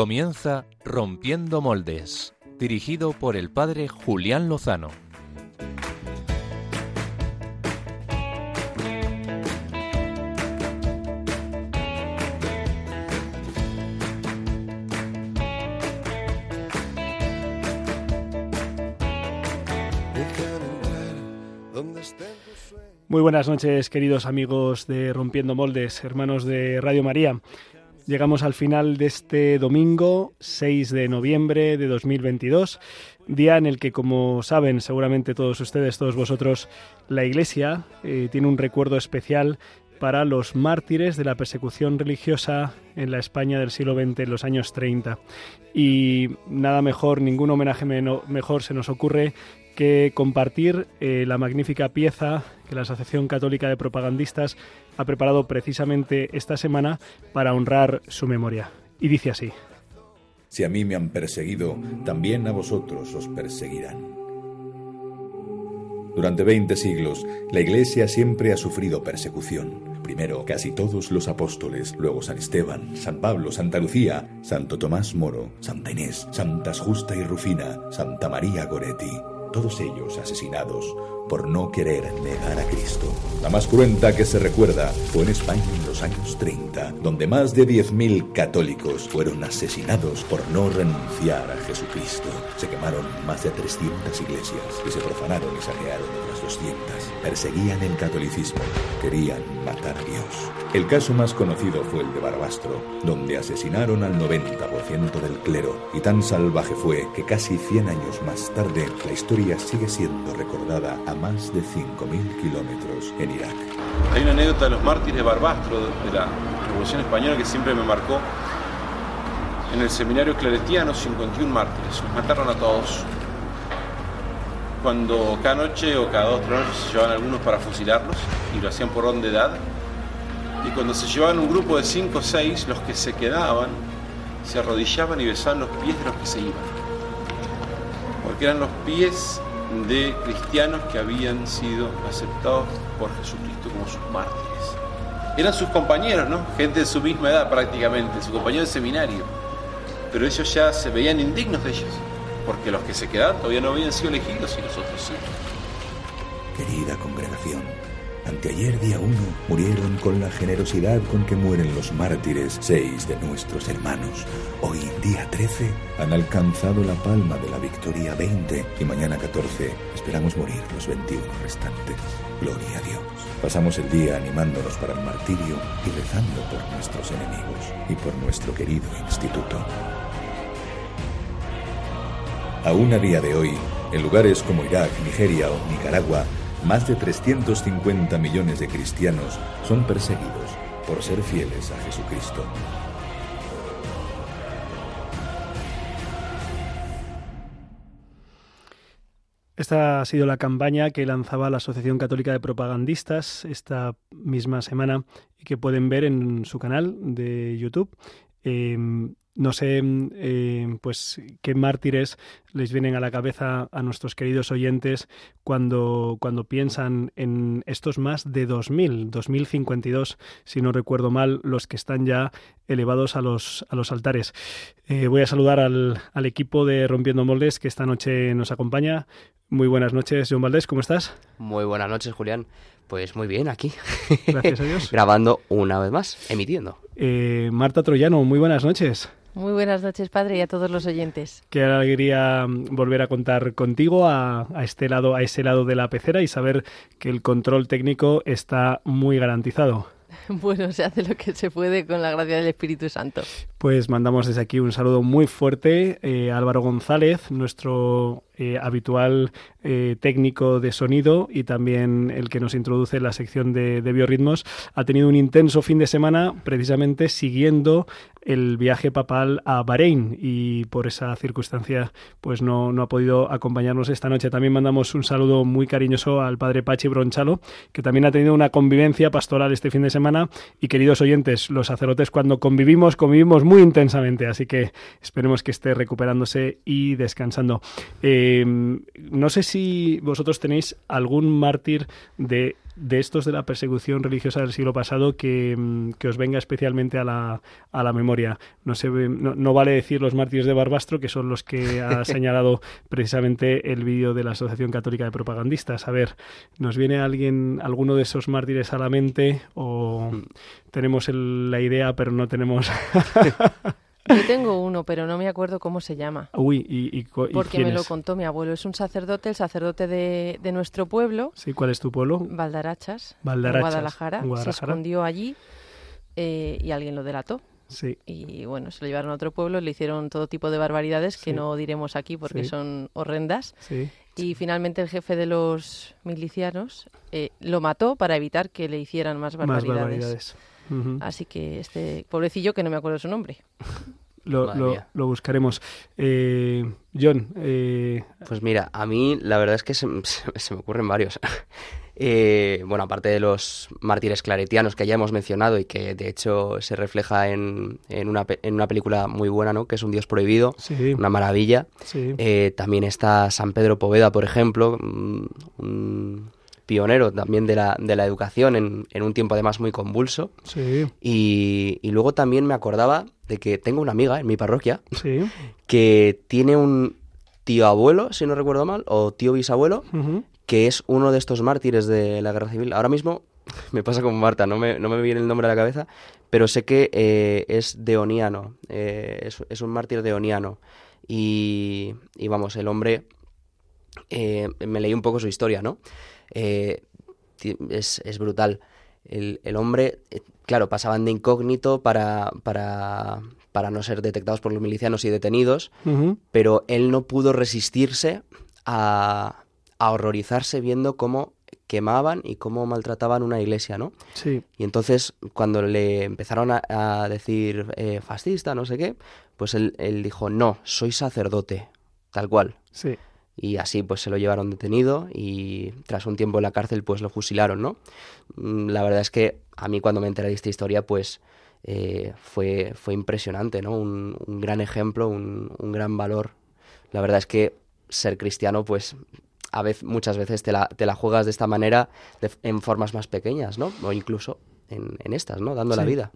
Comienza Rompiendo Moldes, dirigido por el padre Julián Lozano. Muy buenas noches, queridos amigos de Rompiendo Moldes, hermanos de Radio María. Llegamos al final de este domingo 6 de noviembre de 2022, día en el que, como saben seguramente todos ustedes, todos vosotros, la Iglesia eh, tiene un recuerdo especial para los mártires de la persecución religiosa en la España del siglo XX, en los años 30. Y nada mejor, ningún homenaje mejor se nos ocurre que compartir eh, la magnífica pieza que la Asociación Católica de Propagandistas ha preparado precisamente esta semana para honrar su memoria. Y dice así. Si a mí me han perseguido, también a vosotros os perseguirán. Durante 20 siglos, la Iglesia siempre ha sufrido persecución. Primero, casi todos los apóstoles, luego San Esteban, San Pablo, Santa Lucía, Santo Tomás Moro, Santa Inés, Santas Justa y Rufina, Santa María Goretti todos ellos asesinados por no querer negar a Cristo. La más cruenta que se recuerda fue en España en los años 30, donde más de 10.000 católicos fueron asesinados por no renunciar a Jesucristo. Se quemaron más de 300 iglesias y se profanaron y saquearon 200. Perseguían el catolicismo, querían matar a Dios. El caso más conocido fue el de Barbastro, donde asesinaron al 90% del clero, y tan salvaje fue que casi 100 años más tarde la historia sigue siendo recordada a más de 5.000 kilómetros en Irak. Hay una anécdota de los mártires de Barbastro de la Revolución Española que siempre me marcó. En el seminario claretiano, 51 mártires, los mataron a todos. Cuando cada noche o cada dos tres noches se llevaban algunos para fusilarlos y lo hacían por orden de edad, y cuando se llevaban un grupo de cinco o seis, los que se quedaban se arrodillaban y besaban los pies de los que se iban. Porque eran los pies de cristianos que habían sido aceptados por Jesucristo como sus mártires. Eran sus compañeros, ¿no? Gente de su misma edad prácticamente, su compañero de seminario. Pero ellos ya se veían indignos de ellos, porque los que se quedaban todavía no habían sido elegidos y los otros sí. Querida congregación, Anteayer día 1 murieron con la generosidad con que mueren los mártires seis de nuestros hermanos. Hoy día 13 han alcanzado la palma de la victoria 20 y mañana 14 esperamos morir los 21 restantes. Gloria a Dios. Pasamos el día animándonos para el martirio y rezando por nuestros enemigos y por nuestro querido instituto. Aún a día de hoy, en lugares como Irak, Nigeria o Nicaragua, más de 350 millones de cristianos son perseguidos por ser fieles a Jesucristo. Esta ha sido la campaña que lanzaba la Asociación Católica de Propagandistas esta misma semana y que pueden ver en su canal de YouTube. Em, no sé, eh, pues, qué mártires les vienen a la cabeza a nuestros queridos oyentes cuando, cuando piensan en estos más de 2.000, 2.052, si no recuerdo mal, los que están ya elevados a los, a los altares. Eh, voy a saludar al, al equipo de Rompiendo Moldes que esta noche nos acompaña. Muy buenas noches, John Valdés, ¿cómo estás? Muy buenas noches, Julián. Pues muy bien, aquí. Gracias a Dios. Grabando una vez más, emitiendo. Eh, Marta Troyano, muy buenas noches. Muy buenas noches, padre, y a todos los oyentes. Qué alegría mm, volver a contar contigo a, este lado, a ese lado de la pecera y saber que el control técnico está muy garantizado. Bueno, se hace lo que se puede con la gracia del Espíritu Santo. Pues mandamos desde aquí un saludo muy fuerte eh, a Álvaro González, nuestro eh, habitual eh, técnico de sonido y también el que nos introduce en la sección de, biorritmos, ha tenido un intenso fin de semana precisamente siguiendo el viaje papal a Bahrein y por esa circunstancia pues no, no ha podido acompañarnos esta noche. También mandamos un saludo muy cariñoso al padre Pachi Bronchalo, que también ha tenido una convivencia pastoral este fin de semana y queridos oyentes, los sacerdotes cuando convivimos, convivimos muy intensamente, así que esperemos que esté recuperándose y descansando. Eh, no sé si vosotros tenéis algún mártir de de estos de la persecución religiosa del siglo pasado que, mm, que os venga especialmente a la, a la memoria. No, sé, no, no, vale decir los mártires de Barbastro, que son los que ha señalado precisamente el vídeo de la Asociación Católica de Propagandistas. A ver, ¿nos viene alguien, alguno de esos mártires a la mente o mm. tenemos la idea pero no tenemos... Yo tengo uno, pero no me acuerdo cómo se llama. Uy, ¿y, Porque me lo contó mi abuelo. Es un sacerdote, el sacerdote de, de nuestro pueblo. Sí, ¿cuál es tu pueblo? Valdarachas. Valdarachas. Guadalajara. Se escondió allí eh, y alguien lo delató. Sí. Y bueno, se lo llevaron a otro pueblo, le hicieron todo tipo de barbaridades que no diremos aquí porque son horrendas. Sí. Y finalmente el jefe de los milicianos eh, lo mató para evitar que le hicieran más barbaridades. Más barbaridades. Así que este pobrecillo, que no me acuerdo su nombre. Lo, lo, buscaremos. Eh, John. Eh... Pues mira, a mí la verdad es que se, me ocurren varios. eh, bueno, aparte de los mártires claretianos que ya hemos mencionado y que de hecho se refleja en, en, una, en una película muy buena, ¿no? Que es Un Dios Prohibido, una maravilla. Eh, también está San Pedro Poveda, por ejemplo, un pionero también de la, de la educación en, en, un tiempo además muy convulso. Sí. Y, y, luego también me acordaba de que tengo una amiga en mi parroquia que tiene un tío abuelo, si no recuerdo mal, o tío bisabuelo, que es uno de estos mártires de la guerra civil. Ahora mismo me pasa como Marta, no me, no me viene el nombre a la cabeza, pero sé que eh, es deoniano, eh, es, es, un mártir deoniano. Y, y vamos, el hombre, eh, me leí un poco su historia, ¿no? Eh, es, es, brutal. El, el, hombre, eh, claro, pasaban de incógnito para, para, para, no ser detectados por los milicianos y detenidos, pero él no pudo resistirse a, a, horrorizarse viendo cómo quemaban y cómo maltrataban una iglesia, ¿no? Sí. Y entonces, cuando le empezaron a, a decir eh, fascista, no sé qué, pues él, él dijo, no, soy sacerdote, tal cual. Sí y así pues se lo llevaron detenido y tras un tiempo en la cárcel pues lo fusilaron, ¿no? Mm, la verdad es que a mí cuando me enteré de esta historia pues eh, fue, fue impresionante, ¿no? Un, un gran ejemplo, un, un, gran valor. La verdad es que ser cristiano pues a veces, muchas veces te la, te la juegas de esta manera de, en formas más pequeñas, ¿no? O incluso en, en estas, ¿no? Dando sí. la vida.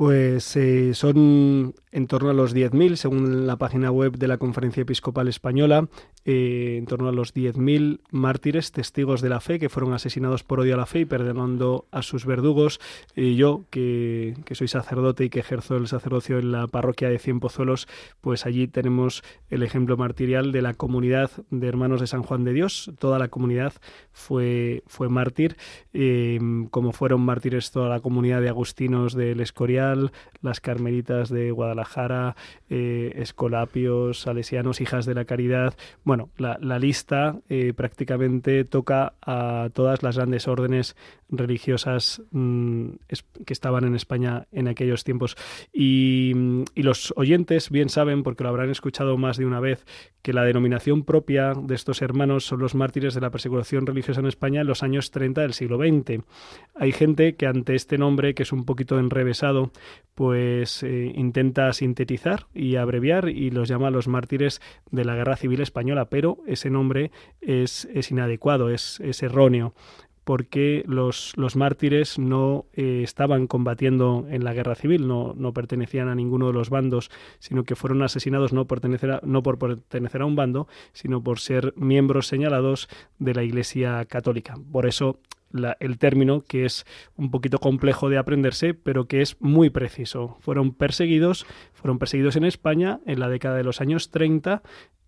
Pues eh, son en torno a los 10.000, según la página web de la Conferencia Episcopal Española, eh, en torno a los 10.000 mártires, testigos de la fe, que fueron asesinados por odio a la fe y perdonando a sus verdugos. Y yo, que, soy sacerdote y que ejerzo el sacerdocio en la parroquia de Cien Pozuelos, pues allí tenemos el ejemplo martirial de la comunidad de hermanos de San Juan de Dios. Toda la comunidad fue, fue mártir, eh, como fueron mártires toda la comunidad de agustinos del Escorial, las Carmelitas de Guadalajara, eh, Escolapios, Salesianos, Hijas de la Caridad. Bueno, la, la lista eh, prácticamente toca a todas las grandes órdenes religiosas es, que estaban en España en aquellos tiempos. Y, y, los oyentes bien saben, porque lo habrán escuchado más de una vez, que la denominación propia de estos hermanos son los mártires de la persecución religiosa en España en los años 30 del siglo XX. Hay gente que ante este nombre, que es un poquito enrevesado, pues eh, intenta sintetizar y abreviar y los llama los mártires de la Guerra Civil Española, pero ese nombre es, es inadecuado, es, es erróneo porque los, los mártires no eh, estaban combatiendo en la guerra civil, no, no, pertenecían a ninguno de los bandos, sino que fueron asesinados no, pertenecer a, no por pertenecer a un bando, sino por ser miembros señalados de la Iglesia Católica. Por eso el término, que es un poquito complejo de aprenderse, pero que es muy preciso. Fueron perseguidos, fueron perseguidos en España en la década de los años 30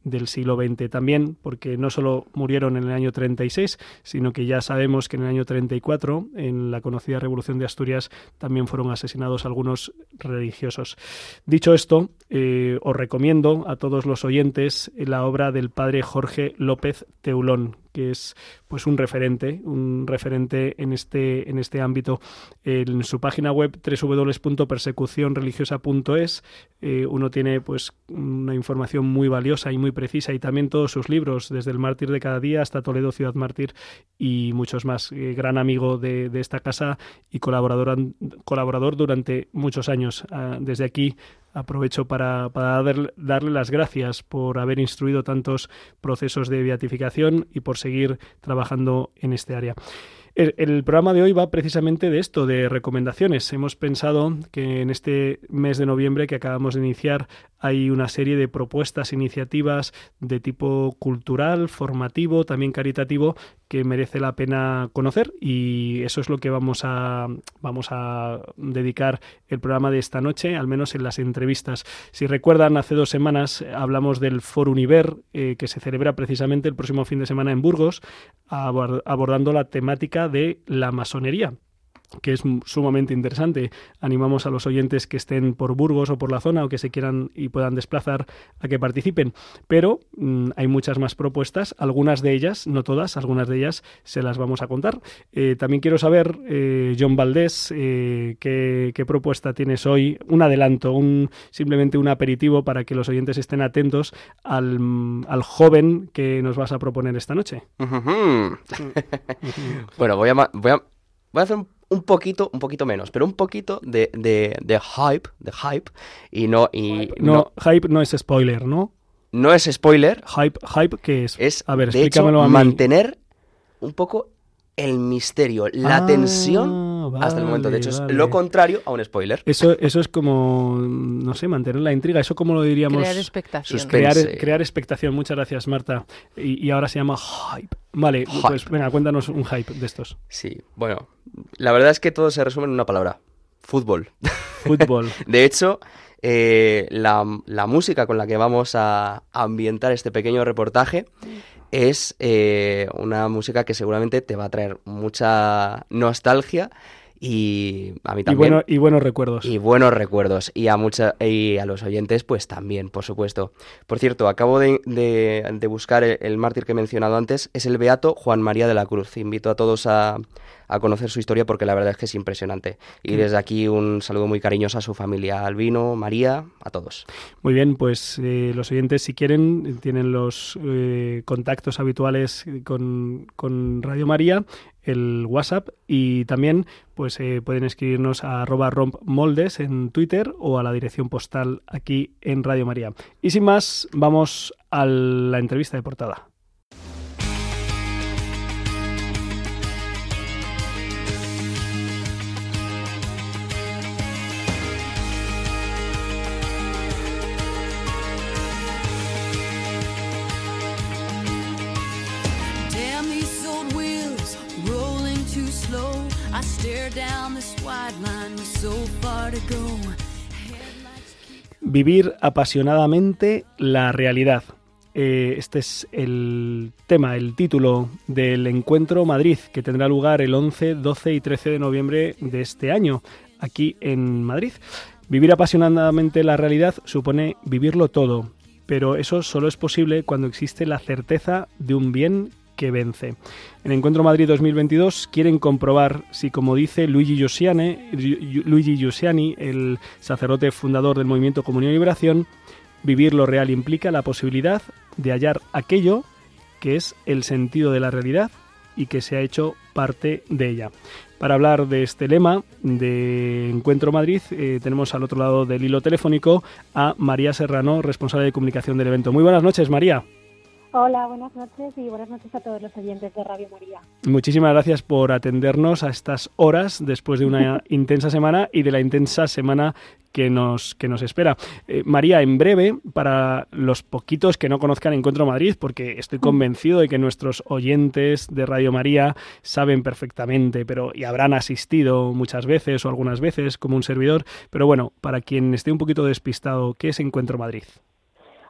del siglo XX también, porque no solo murieron en el año 36, sino que ya sabemos que en el año 34, en la conocida Revolución de Asturias, también fueron asesinados algunos religiosos. Dicho esto, eh, os recomiendo a todos los oyentes la obra del padre Jorge López Teulón, que es pues un referente, un referente en este, en este ámbito. En su página web www.persecucionreligiosa.es eh, uno tiene pues una información muy valiosa y muy precisa y también todos sus libros, desde El mártir de cada día hasta Toledo Ciudad Mártir y muchos más. Eh, gran amigo de, esta casa y colaborador, colaborador durante muchos años. Uh, desde aquí aprovecho para, para dar, darle las gracias por haber instruido tantos procesos de beatificación y por seguir trabajando en este área. El, programa de hoy va precisamente de esto, de recomendaciones. Hemos pensado que en este mes de noviembre que acabamos de iniciar hay una serie de propuestas, iniciativas de tipo cultural, formativo, también caritativo, que merece la pena conocer y eso es lo que vamos a, vamos a dedicar el programa de esta noche, al menos en las entrevistas. Si recuerdan, hace dos semanas hablamos del Foro Univer, eh, que se celebra precisamente el próximo fin de semana en Burgos, abordando la temática de la masonería que es sumamente interesante. Animamos a los oyentes que estén por Burgos o por la zona o que se quieran y puedan desplazar a que participen. Pero mm, hay muchas más propuestas, algunas de ellas, no todas, algunas de ellas se las vamos a contar. Eh, también quiero saber, eh, John Valdés, eh, qué, propuesta tienes hoy, un adelanto, un, simplemente un aperitivo para que los oyentes estén atentos al, al joven que nos vas a proponer esta noche. bueno, voy a, voy a, voy a hacer un un poquito, un poquito menos, pero un poquito de, de, de hype, de hype, y no, y no, hype no es spoiler, ¿no? No es spoiler. Hype, hype, ¿qué es? Es, a ver, explícamelo a mí. mantener un poco el misterio, la ah, tensión hasta el momento. De hecho, es lo contrario a un spoiler. Eso, eso es como, no sé, mantener la intriga. Eso como lo diríamos. Crear expectación. Crear, crear, expectación. Muchas gracias, Marta. Y, ahora se llama hype. Vale, pues venga, cuéntanos un hype de estos. Sí, bueno, la verdad es que todo se resume en una palabra. Fútbol. Fútbol. de hecho, eh, la, la, música con la que vamos a ambientar este pequeño reportaje es eh, una música que seguramente te va a traer mucha nostalgia y a mí también. Y, buenos recuerdos. Y buenos recuerdos. Y a, mucha, y a los oyentes, pues también, por supuesto. Por cierto, acabo de, de, buscar el, mártir que he mencionado antes. Es el beato Juan María de la Cruz. Invito a todos a, a conocer su historia porque la verdad es que es impresionante. Y desde aquí un saludo muy cariñoso a su familia, Albino, María, a todos. Muy bien, pues eh, los oyentes, si quieren, tienen los eh, contactos habituales con, con Radio María el WhatsApp y también pues eh, pueden escribirnos a arroba rompmoldes en Twitter o a la dirección postal aquí en Radio María. Y sin más, vamos a la entrevista de portada. Vivir apasionadamente la realidad. Eh, este es el tema, el título del encuentro Madrid, que tendrá lugar el 11, 12 y 13 de noviembre de este año, aquí en Madrid. Vivir apasionadamente la realidad supone vivirlo todo, pero eso solo es posible cuando existe la certeza de un bien vence. En Encuentro Madrid 2022 quieren comprobar si, como dice Luigi Giussiani, Luigi el sacerdote fundador del movimiento Comunión y Liberación, vivir lo real implica la posibilidad de hallar aquello que es el sentido de la realidad y que se ha hecho parte de ella. Para hablar de este lema de Encuentro Madrid, eh, tenemos al otro lado del hilo telefónico a María Serrano, responsable de comunicación del evento. Muy buenas noches, María. Hola, buenas noches y buenas noches a todos los oyentes de Radio María. Muchísimas gracias por atendernos a estas horas después de una intensa semana y de la intensa semana que nos, que nos espera. Eh, María, en breve, para los poquitos que no conozcan Encuentro Madrid, porque estoy mm. convencido de que nuestros oyentes de Radio María saben perfectamente, pero y habrán asistido muchas veces o algunas veces como un servidor, pero bueno, para quien esté un poquito despistado, ¿qué es Encuentro Madrid?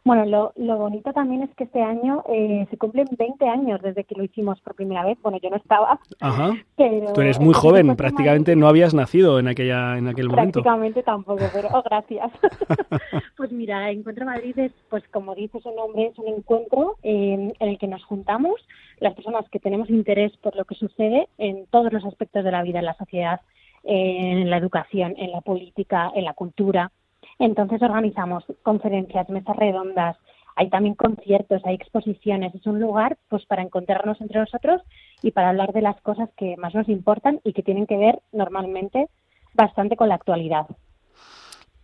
Bueno, lo, lo bonito también es que este año eh, se cumplen 20 años desde que lo hicimos por primera vez. Bueno, yo no estaba. Ajá. Pero Tú eres muy joven, prácticamente no habías nacido en aquella en aquel momento. Prácticamente tampoco, pero oh, gracias. pues mira, Encuentro Madrid es, pues como dice su nombre, es un encuentro en el que nos juntamos las personas que tenemos interés por lo que sucede en todos los aspectos de la vida en la sociedad, en la educación, en la política, en la cultura entonces organizamos conferencias, mesas redondas, hay también conciertos, hay exposiciones, es un lugar pues para encontrarnos entre nosotros y para hablar de las cosas que más nos importan y que tienen que ver normalmente bastante con la actualidad.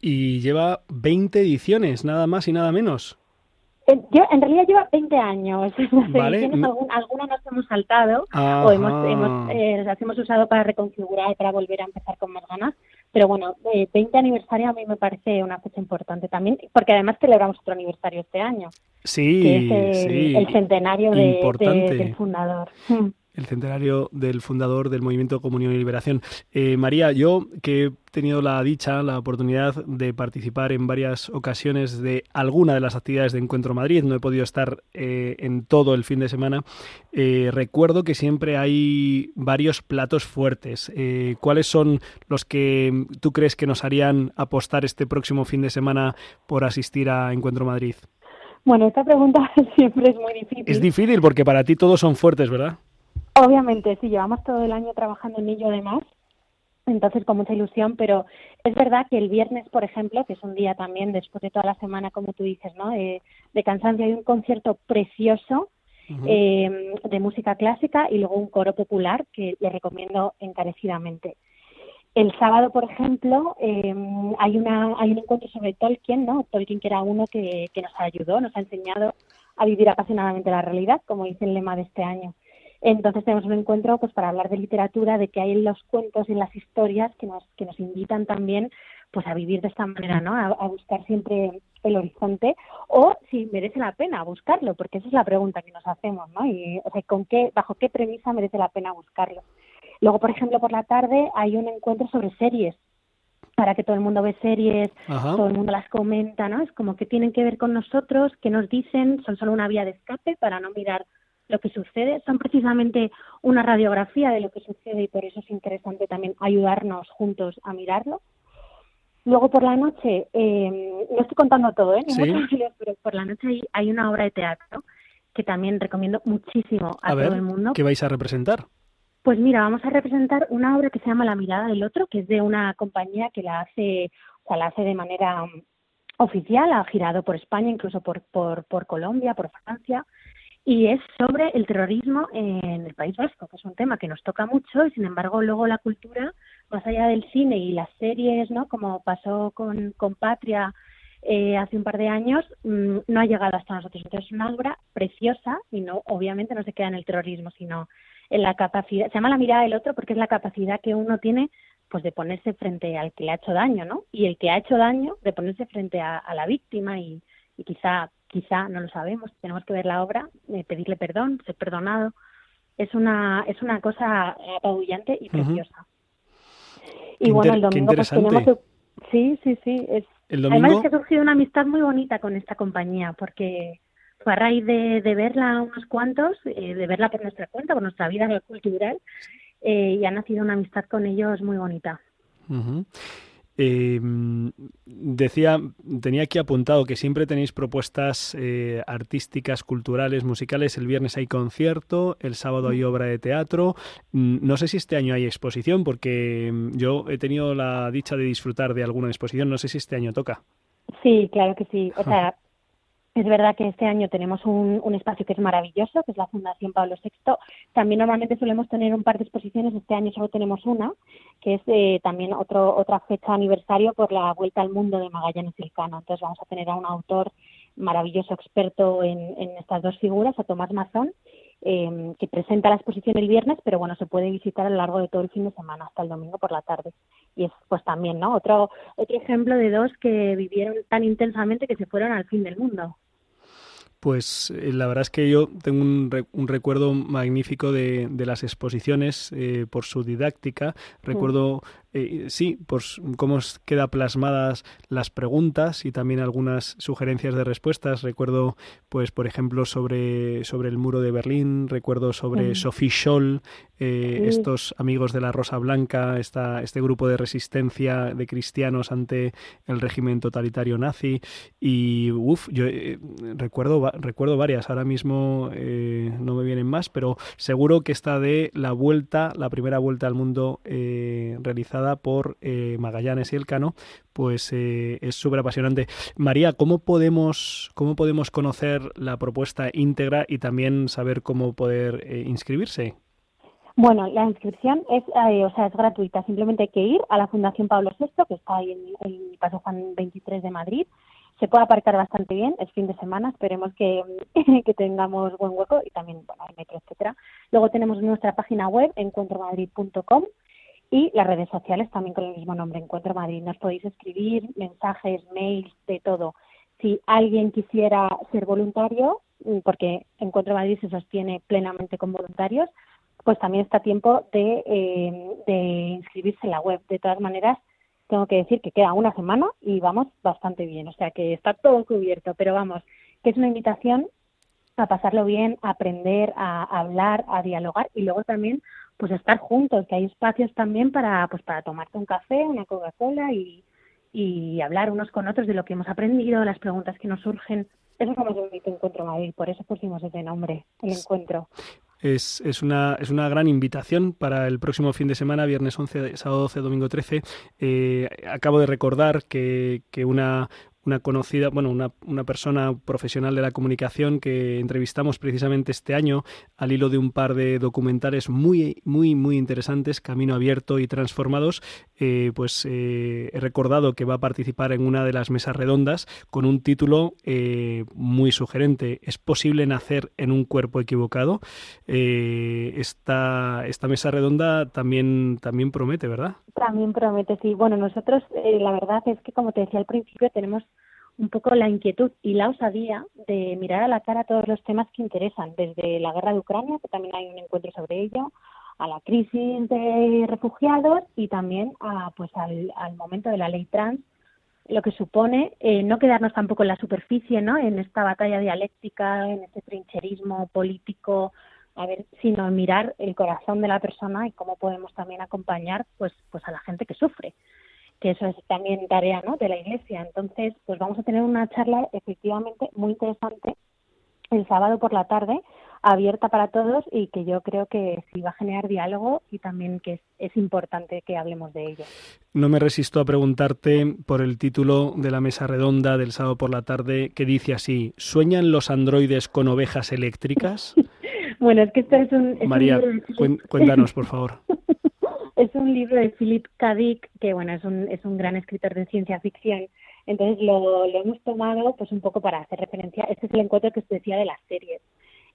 Y lleva 20 ediciones, nada más y nada menos. Yo, en realidad lleva 20 años. Vale. alguna nos hemos saltado o hemos, hemos, eh, las hemos usado para reconfigurar, para volver a empezar con más ganas. Pero bueno, eh, 20 aniversario a mí me parece una fecha importante también, porque además celebramos otro aniversario este año. Sí, que es el, centenario de, del fundador. El centenario del fundador del movimiento Comunión y Liberación. Eh, María, yo que he tenido la dicha, la oportunidad de participar en varias ocasiones de alguna de las actividades de Encuentro Madrid, no he podido estar eh, en todo el fin de semana, eh, recuerdo que siempre hay varios platos fuertes. ¿Cuáles son los que tú crees que nos harían apostar este próximo fin de semana por asistir a Encuentro Madrid? Bueno, esta pregunta siempre es muy difícil. Es difícil porque para ti todos son fuertes, ¿verdad? Obviamente, sí, llevamos todo el año trabajando en ello además, entonces con mucha ilusión, pero es verdad que el viernes, por ejemplo, que es un día también después de toda la semana, como tú dices, ¿no? De, cansancio, hay un concierto precioso eh, de música clásica y luego un coro popular que le recomiendo encarecidamente. El sábado, por ejemplo, eh, hay, una, hay un encuentro sobre Tolkien, ¿no? Tolkien que era uno que, que nos ayudó, nos ha enseñado a vivir apasionadamente la realidad, como dice el lema de este año. Entonces tenemos un encuentro pues para hablar de literatura, de que hay en los cuentos y en las historias que nos, que nos invitan también pues a vivir de esta manera, ¿no? A, buscar siempre el horizonte o si merece la pena buscarlo, porque esa es la pregunta que nos hacemos, ¿no? Y, o sea, ¿con qué, bajo qué premisa merece la pena buscarlo. Luego, por ejemplo, por la tarde hay un encuentro sobre series, para que todo el mundo ve series, todo el mundo las comenta, ¿no? Es como que tienen que ver con nosotros, que nos dicen, son solo una vía de escape para no mirar lo que sucede, son precisamente una radiografía de lo que sucede y por eso es interesante también ayudarnos juntos a mirarlo. Luego por la noche, eh, no estoy contando todo, ¿eh? pero por la noche hay, una obra de teatro que también recomiendo muchísimo a, todo el mundo. ¿Qué vais a representar? Pues mira, vamos a representar una obra que se llama La mirada del otro, que es de una compañía que la hace, o sea, la hace de manera oficial, ha girado por España, incluso por, por, por Colombia, por Francia, y es sobre el terrorismo en el País Vasco, que es un tema que nos toca mucho y sin embargo luego la cultura, más allá del cine y las series, ¿no? Como pasó con, con Patria eh, hace un par de años, mm, no ha llegado hasta nosotros. Entonces es una obra preciosa y no, obviamente no se queda en el terrorismo, sino en la capacidad, se llama la mirada del otro porque es la capacidad que uno tiene pues de ponerse frente al que le ha hecho daño, ¿no? Y el que ha hecho daño de ponerse frente a, a la víctima y, y quizá quizá no lo sabemos, tenemos que ver la obra, eh, pedirle perdón, ser perdonado. Es una, es una cosa apabullante y preciosa. Y bueno, el domingo pues tenemos... Sí, sí, sí. Es... Además es que ha surgido una amistad muy bonita con esta compañía, porque fue a raíz de, de verla unos cuantos, eh, de verla por nuestra cuenta, por nuestra vida cultural, eh, y ha nacido una amistad con ellos muy bonita. Eh, decía, tenía aquí apuntado que siempre tenéis propuestas eh, artísticas, culturales, musicales. El viernes hay concierto, el sábado hay obra de teatro. Mm, no sé si este año hay exposición, porque mm, yo he tenido la dicha de disfrutar de alguna exposición. No sé si este año toca. Sí, claro que sí. O sea, es verdad que este año tenemos un, espacio que es maravilloso, que es la Fundación Pablo VI. También normalmente solemos tener un par de exposiciones, este año solo tenemos una, que es eh, también otro, otra fecha aniversario por la Vuelta al Mundo de Magallanes Cano. Entonces vamos a tener a un autor maravilloso, experto en, en estas dos figuras, a Tomás Mazón, eh, que presenta la exposición el viernes, pero bueno, se puede visitar a lo largo de todo el fin de semana, hasta el domingo por la tarde. Y es pues también, ¿no? Otro, otro ejemplo de dos que vivieron tan intensamente que se fueron al fin del mundo. Pues eh, la verdad es que yo tengo un, un recuerdo magnífico de, de las exposiciones eh, por su didáctica. Recuerdo eh, sí, pues cómo queda plasmadas las preguntas y también algunas sugerencias de respuestas. Recuerdo, pues, por ejemplo, sobre, sobre el muro de Berlín, recuerdo sobre Sophie Scholl, eh, estos amigos de la Rosa Blanca, esta, este grupo de resistencia de cristianos ante el régimen totalitario nazi. Y, uff, yo eh, recuerdo, recuerdo varias, ahora mismo no me vienen más, pero seguro que esta de la vuelta, la primera vuelta al mundo realizada por eh, Magallanes y Elcano, pues eh, es súper apasionante. María, ¿cómo podemos, ¿cómo podemos conocer la propuesta íntegra y también saber cómo poder eh, inscribirse? Bueno, la inscripción es, o sea, es gratuita. Simplemente hay que ir a la Fundación Pablo VI, que está ahí en, el Paso Juan 23 de Madrid. se puede aparcar bastante bien, es fin de semana, esperemos que, que tengamos buen hueco y también, bueno, hay metro, etcétera. Luego tenemos nuestra página web, encuentromadrid.com, y las redes sociales también con el mismo nombre, Encuentro Madrid. Nos podéis escribir mensajes, mails, de todo. Si alguien quisiera ser voluntario, mm, porque Encuentro Madrid se sostiene plenamente con voluntarios, pues también está tiempo de, eh, de inscribirse en la web. De todas maneras, tengo que decir que queda una semana y vamos bastante bien, o sea que está todo cubierto, pero vamos, que es una invitación a pasarlo bien, a aprender, a hablar, a dialogar y luego también pues estar juntos, que hay espacios también para pues para tomarte un café, una Coca-Cola y, y hablar unos con otros de lo que hemos aprendido, las preguntas que nos surgen. Eso es lo más bonito Encuentro Madrid, por eso pusimos ese nombre, el encuentro. Es, es, una, es una gran invitación para el próximo fin de semana, viernes 11, sábado 12, domingo 13. Eh, acabo de recordar que, que una, una conocida, bueno, una, una, persona profesional de la comunicación que entrevistamos precisamente este año al hilo de un par de documentales muy, muy, muy interesantes, Camino Abierto y Transformados, eh, pues eh, he recordado que va a participar en una de las mesas redondas con un título eh, muy sugerente. ¿Es posible nacer en un cuerpo equivocado? esta, esta mesa redonda también, también promete, ¿verdad? También promete, sí. Bueno, nosotros la verdad es que, como te decía al principio, tenemos un poco la inquietud y la osadía de mirar a la cara todos los temas que interesan, desde la guerra de Ucrania, que también hay un encuentro sobre ello, a la crisis de refugiados y también a, pues al, momento de la ley trans, lo que supone eh, no quedarnos tampoco en la superficie, ¿no? En esta batalla dialéctica, en este trincherismo político, a ver, sino mirar el corazón de la persona y cómo podemos también acompañar, pues, pues a la gente que sufre que eso es también tarea ¿no? de la Iglesia. Entonces, pues vamos a tener una charla efectivamente muy interesante el sábado por la tarde, abierta para todos y que yo creo que sí va a generar diálogo y también que es, importante que hablemos de ello. No me resisto a preguntarte por el título de la mesa redonda del sábado por la tarde que dice así, ¿sueñan los androides con ovejas eléctricas? bueno, es que esto es un... María, cuéntanos, por favor. es un libro de Philip K. Dick, que bueno, es un, es un gran escritor de ciencia ficción. Entonces lo, lo hemos tomado pues un poco para hacer referencia, este es el encuentro que os decía de las series.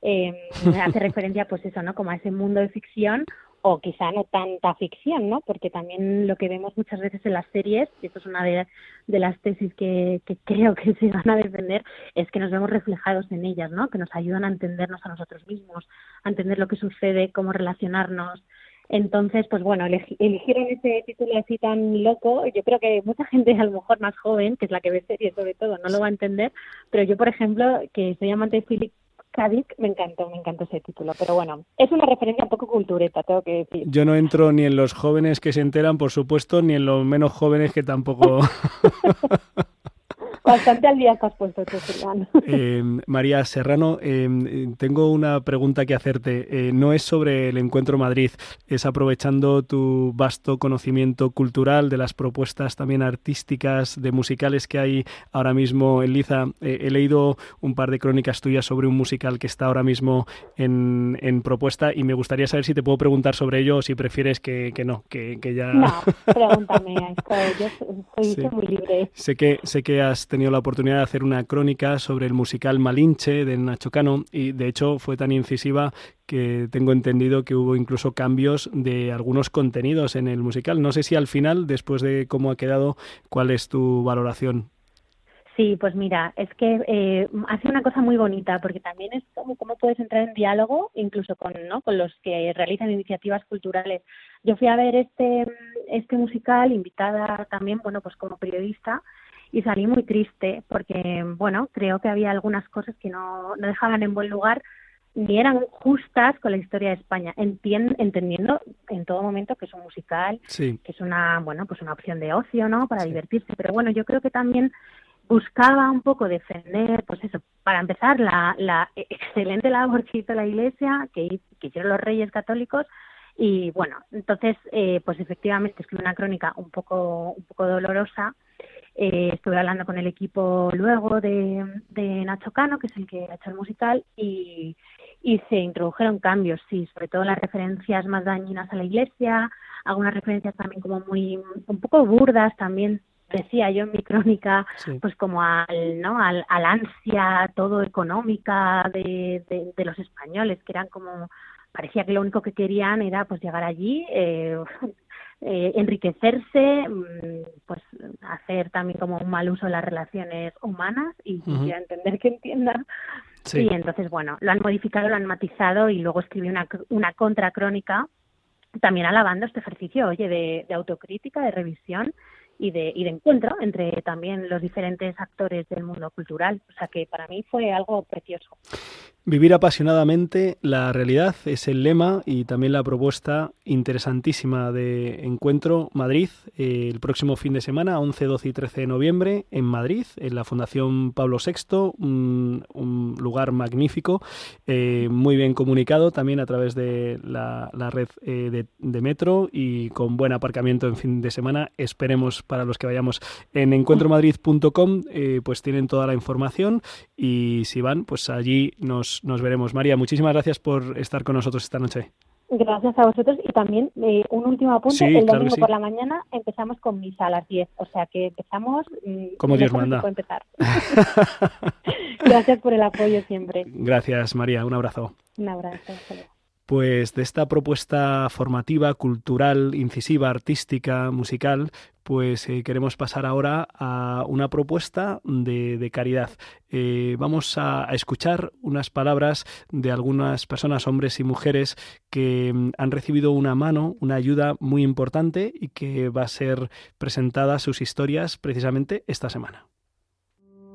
Eh, hace referencia pues eso, ¿no? Como a ese mundo de ficción o quizá no tanta ficción, ¿no? Porque también lo que vemos muchas veces en las series, y esto es una de, de las tesis que, que, creo que se van a defender, es que nos vemos reflejados en ellas, ¿no? Que nos ayudan a entendernos a nosotros mismos, a entender lo que sucede, cómo relacionarnos, entonces, pues bueno, eligieron ese título así tan loco. Yo creo que mucha gente, a lo mejor más joven, que es la que ve series sobre todo, no lo va a entender. Pero yo, por ejemplo, que soy amante de Philip Kadik, me encantó, me encantó ese título. Pero bueno, es una referencia un poco cultureta, tengo que decir. Yo no entro ni en los jóvenes que se enteran, por supuesto, ni en los menos jóvenes que tampoco. Bastante al día que has puesto tú, eh, María Serrano, em, tengo una pregunta que hacerte. Eh, no es sobre el Encuentro Madrid, es aprovechando tu vasto conocimiento cultural de las propuestas también artísticas, de musicales que hay ahora mismo en Liza. Eh, he leído un par de crónicas tuyas sobre un musical que está ahora mismo en, propuesta y me gustaría saber si te puedo preguntar sobre ello o si prefieres que, no, que, ya... No, pregúntame, yo soy muy libre. Sé que, sé que has tenido la oportunidad de hacer una crónica sobre el musical Malinche de Nacho Cano y de hecho fue tan incisiva que tengo entendido que hubo incluso cambios de algunos contenidos en el musical. No sé si al final, después de cómo ha quedado, cuál es tu valoración. Sí, pues mira, es que eh, hace una cosa muy bonita porque también es como cómo puedes entrar en diálogo incluso con, ¿no? con los que realizan iniciativas culturales. Yo fui a ver este, este musical invitada también, bueno, pues como periodista y salí muy triste porque, bueno, creo que había algunas cosas que no, no dejaban en buen lugar ni eran justas con la historia de España, entendiendo en todo momento que es un musical, que es una, bueno, pues una opción de ocio, ¿no? Para divertirse, pero bueno, yo creo que también buscaba un poco defender, pues eso, para empezar, la, la excelente labor que hizo la Iglesia, que, que hicieron los reyes católicos, y bueno, entonces, eh, pues efectivamente escribí una crónica un poco, un poco dolorosa, eh, estuve hablando con el equipo luego de, de, Nacho Cano, que es el que ha hecho el musical, y, y se introdujeron cambios, sí, sobre todo las referencias más dañinas a la iglesia, algunas referencias también como muy, un poco burdas también decía yo en mi crónica, pues como al, ¿no? Al, ansia todo económica de, de, los españoles, que eran como, parecía que lo único que querían era pues llegar allí, eh, eh, enriquecerse, mm, pues hacer también como un mal uso de las relaciones humanas y, entender que entiendan. Y entonces, bueno, lo han modificado, lo han matizado y luego escribí una, una contracrónica también alabando este ejercicio, oye, de, de autocrítica, de revisión y de, y de encuentro entre también los diferentes actores del mundo cultural. O sea que para mí fue algo precioso. Vivir apasionadamente la realidad es el lema y también la propuesta interesantísima de Encuentro Madrid eh, el próximo fin de semana, 11, 12 y 13 de noviembre, en Madrid, en la Fundación Pablo VI, un, lugar magnífico, eh, muy bien comunicado también a través de la, red eh, de, de, metro y con buen aparcamiento en fin de semana. Esperemos para los que vayamos en encuentromadrid.com, pues tienen toda la información y si van, pues allí nos nos, veremos. María, muchísimas gracias por estar con nosotros esta noche. Gracias a vosotros y también eh, un último apunte. el domingo por la mañana empezamos con misa a las 10, o sea que empezamos. Mm, Como Dios manda. Empezar. Gracias por el apoyo siempre. Gracias, María. Un abrazo. Un abrazo. Pues de esta propuesta formativa, cultural, incisiva, artística, musical, pues eh, queremos pasar ahora a una propuesta de, caridad. Eh, vamos a, escuchar unas palabras de algunas personas, hombres y mujeres, que mm, han recibido una mano, una ayuda muy importante y que va a ser presentada sus historias precisamente esta semana.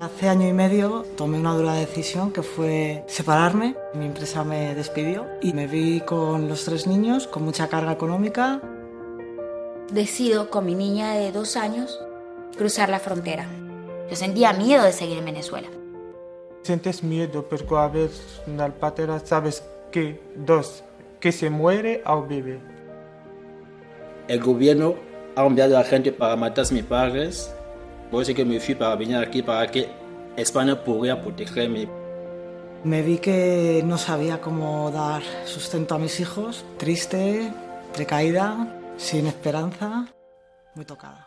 Hace año y medio tomé una dura decisión que fue separarme. Mi empresa me despidió y me vi con los tres niños, con mucha carga económica. Decido con mi niña de dos años cruzar la frontera. Yo sentía miedo de seguir en Venezuela. Sientes miedo porque a veces una patera sabes que dos, que se muere o vive. El gobierno ha enviado a gente para matar a mis padres por eso que me fui para venir aquí para que España pudiera protegerme. Me vi que no sabía cómo dar sustento a mis hijos, triste, recaída, sin esperanza, muy tocada.